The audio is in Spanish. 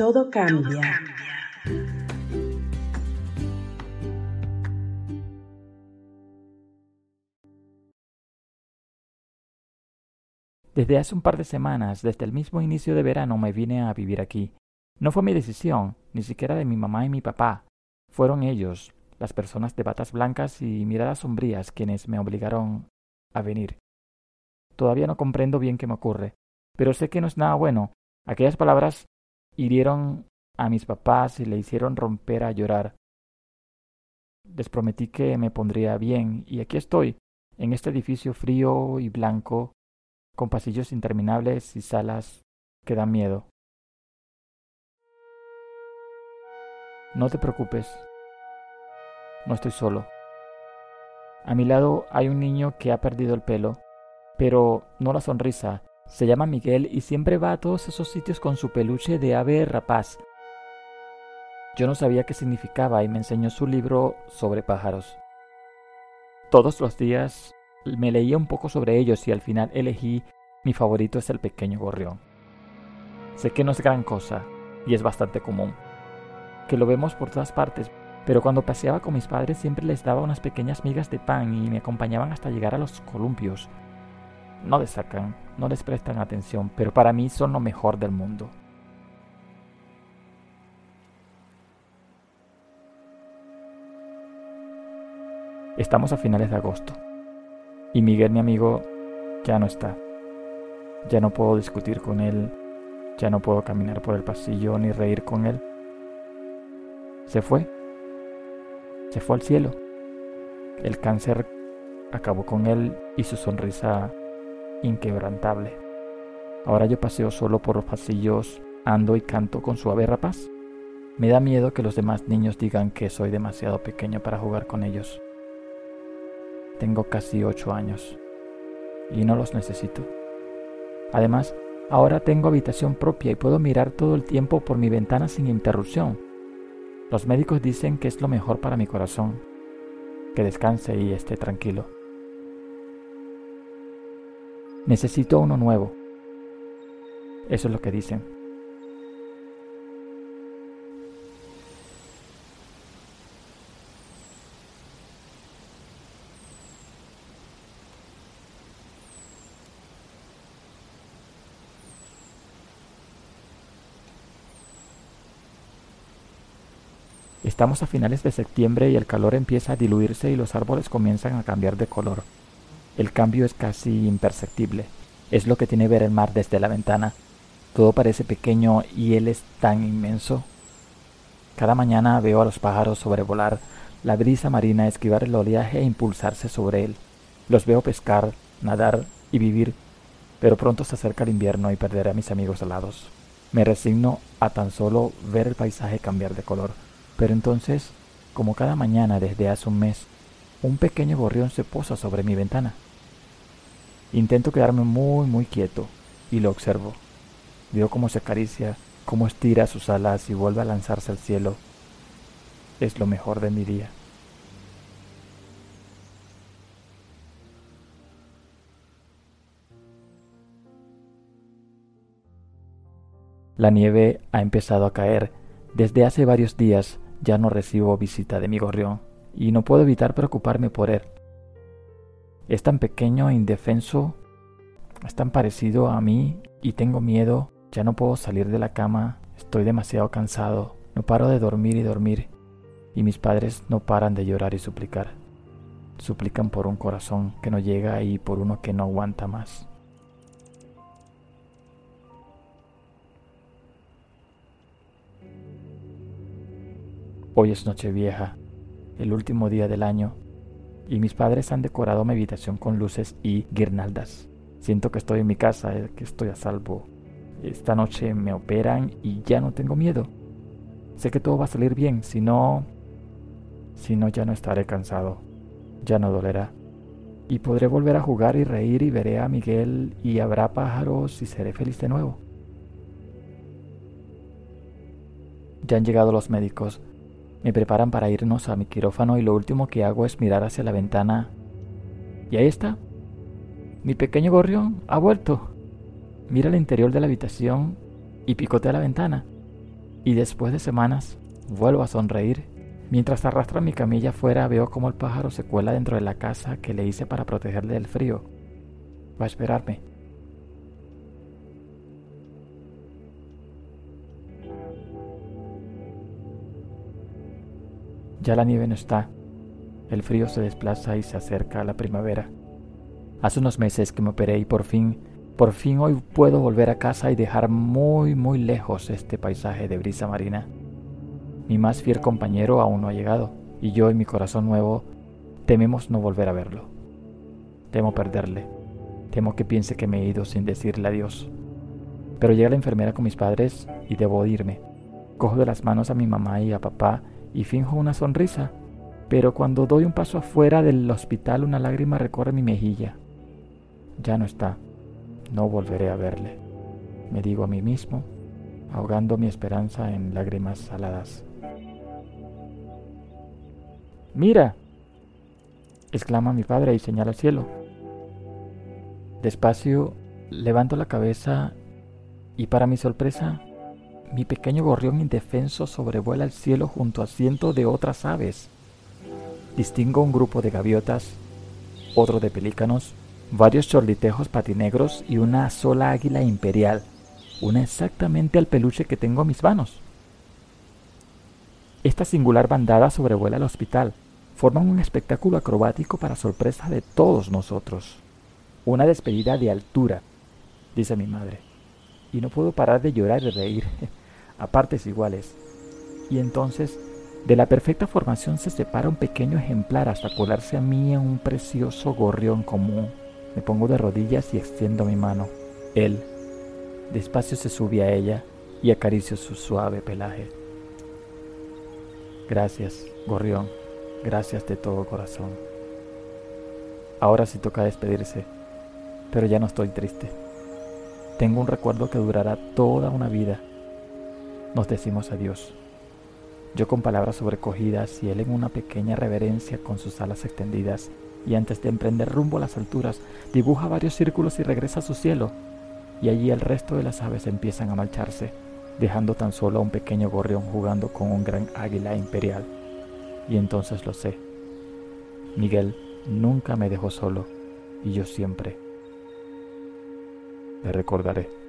Todo cambia. Desde hace un par de semanas, desde el mismo inicio de verano, me vine a vivir aquí. No fue mi decisión, ni siquiera de mi mamá y mi papá. Fueron ellos, las personas de batas blancas y miradas sombrías, quienes me obligaron a venir. Todavía no comprendo bien qué me ocurre, pero sé que no es nada bueno. Aquellas palabras hirieron a mis papás y le hicieron romper a llorar. Les prometí que me pondría bien, y aquí estoy, en este edificio frío y blanco, con pasillos interminables y salas que dan miedo. No te preocupes. No estoy solo. A mi lado hay un niño que ha perdido el pelo, pero no la sonrisa. Se llama Miguel y siempre va a todos esos sitios con su peluche de ave rapaz. Yo no sabía qué significaba y me enseñó su libro sobre pájaros. Todos los días me leía un poco sobre ellos y al final elegí mi favorito es el pequeño gorrión. Sé que no es gran cosa y es bastante común que lo vemos por todas partes, pero cuando paseaba con mis padres siempre les daba unas pequeñas migas de pan y me acompañaban hasta llegar a los columpios. No destacan, no les prestan atención, pero para mí son lo mejor del mundo. Estamos a finales de agosto y Miguel, mi amigo, ya no está. Ya no puedo discutir con él, ya no puedo caminar por el pasillo ni reír con él. Se fue. Se fue al cielo. El cáncer acabó con él y su sonrisa inquebrantable. Ahora yo paseo solo por los pasillos, ando y canto con suave rapaz. Me da miedo que los demás niños digan que soy demasiado pequeño para jugar con ellos. Tengo casi ocho años y no los necesito. Además, ahora tengo habitación propia y puedo mirar todo el tiempo por mi ventana sin interrupción. Los médicos dicen que es lo mejor para mi corazón, que descanse y esté tranquilo. Necesito uno nuevo. Eso es lo que dicen. Estamos a finales de septiembre y el calor empieza a diluirse y los árboles comienzan a cambiar de color. El cambio es casi imperceptible. Es lo que tiene ver el mar desde la ventana. Todo parece pequeño y él es tan inmenso. Cada mañana veo a los pájaros sobrevolar, la brisa marina esquivar el oleaje e impulsarse sobre él. Los veo pescar, nadar y vivir, pero pronto se acerca el invierno y perderé a mis amigos alados. Me resigno a tan solo ver el paisaje cambiar de color. Pero entonces, como cada mañana desde hace un mes, un pequeño gorrión se posa sobre mi ventana. Intento quedarme muy, muy quieto y lo observo. Veo cómo se acaricia, cómo estira sus alas y vuelve a lanzarse al cielo. Es lo mejor de mi día. La nieve ha empezado a caer. Desde hace varios días ya no recibo visita de mi gorrión y no puedo evitar preocuparme por él. Es tan pequeño e indefenso, es tan parecido a mí y tengo miedo, ya no puedo salir de la cama, estoy demasiado cansado, no paro de dormir y dormir, y mis padres no paran de llorar y suplicar. Suplican por un corazón que no llega y por uno que no aguanta más. Hoy es Nochevieja, el último día del año, y mis padres han decorado mi habitación con luces y guirnaldas. Siento que estoy en mi casa, eh, que estoy a salvo. Esta noche me operan y ya no tengo miedo. Sé que todo va a salir bien, si no... Si no, ya no estaré cansado. Ya no dolerá. Y podré volver a jugar y reír y veré a Miguel y habrá pájaros y seré feliz de nuevo. Ya han llegado los médicos. Me preparan para irnos a mi quirófano y lo último que hago es mirar hacia la ventana. Y ahí está. Mi pequeño gorrión ha vuelto. Mira el interior de la habitación y picotea la ventana. Y después de semanas, vuelvo a sonreír. Mientras arrastra mi camilla afuera, veo como el pájaro se cuela dentro de la casa que le hice para protegerle del frío. Va a esperarme. Ya la nieve no está. El frío se desplaza y se acerca a la primavera. Hace unos meses que me operé y por fin, por fin hoy puedo volver a casa y dejar muy, muy lejos este paisaje de brisa marina. Mi más fiel compañero aún no ha llegado y yo y mi corazón nuevo tememos no volver a verlo. Temo perderle. Temo que piense que me he ido sin decirle adiós. Pero llega la enfermera con mis padres y debo irme. Cojo de las manos a mi mamá y a papá y finjo una sonrisa, pero cuando doy un paso afuera del hospital una lágrima recorre mi mejilla. Ya no está, no volveré a verle, me digo a mí mismo, ahogando mi esperanza en lágrimas saladas. Mira, exclama mi padre y señala al cielo. Despacio levanto la cabeza y para mi sorpresa mi pequeño gorrión indefenso sobrevuela el cielo junto a cientos de otras aves. Distingo un grupo de gaviotas, otro de pelícanos, varios chorlitejos patinegros y una sola águila imperial, una exactamente al peluche que tengo en mis manos. Esta singular bandada sobrevuela el hospital, forman un espectáculo acrobático para sorpresa de todos nosotros. Una despedida de altura, dice mi madre, y no puedo parar de llorar y reír. a partes iguales. Y entonces, de la perfecta formación se separa un pequeño ejemplar hasta colarse a mí en un precioso gorrión común. Me pongo de rodillas y extiendo mi mano. Él, despacio se sube a ella y acaricio su suave pelaje. Gracias, gorrión, gracias de todo corazón. Ahora sí toca despedirse, pero ya no estoy triste. Tengo un recuerdo que durará toda una vida nos decimos adiós. Yo con palabras sobrecogidas y él en una pequeña reverencia con sus alas extendidas, y antes de emprender rumbo a las alturas, dibuja varios círculos y regresa a su cielo, y allí el resto de las aves empiezan a marcharse, dejando tan solo a un pequeño gorrión jugando con un gran águila imperial. Y entonces lo sé. Miguel nunca me dejó solo, y yo siempre le recordaré.